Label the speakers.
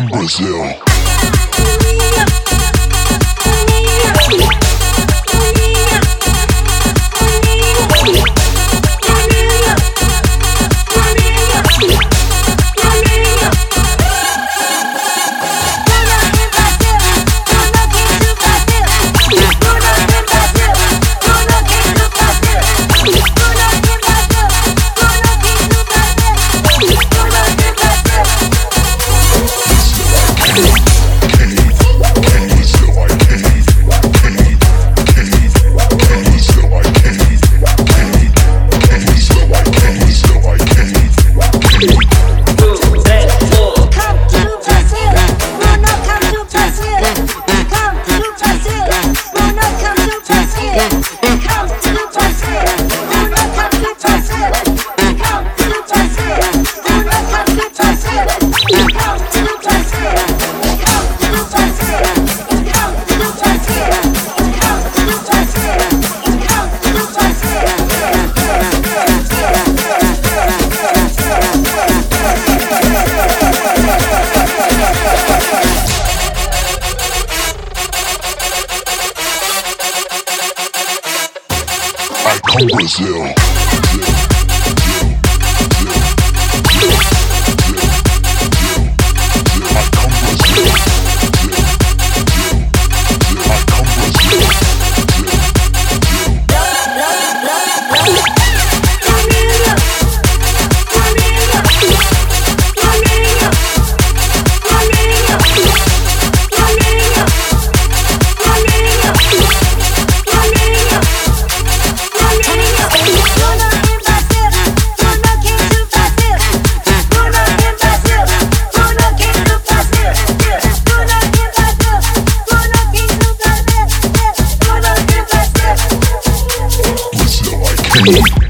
Speaker 1: come Brazil. Peace. Come Brazil.
Speaker 2: Thank Música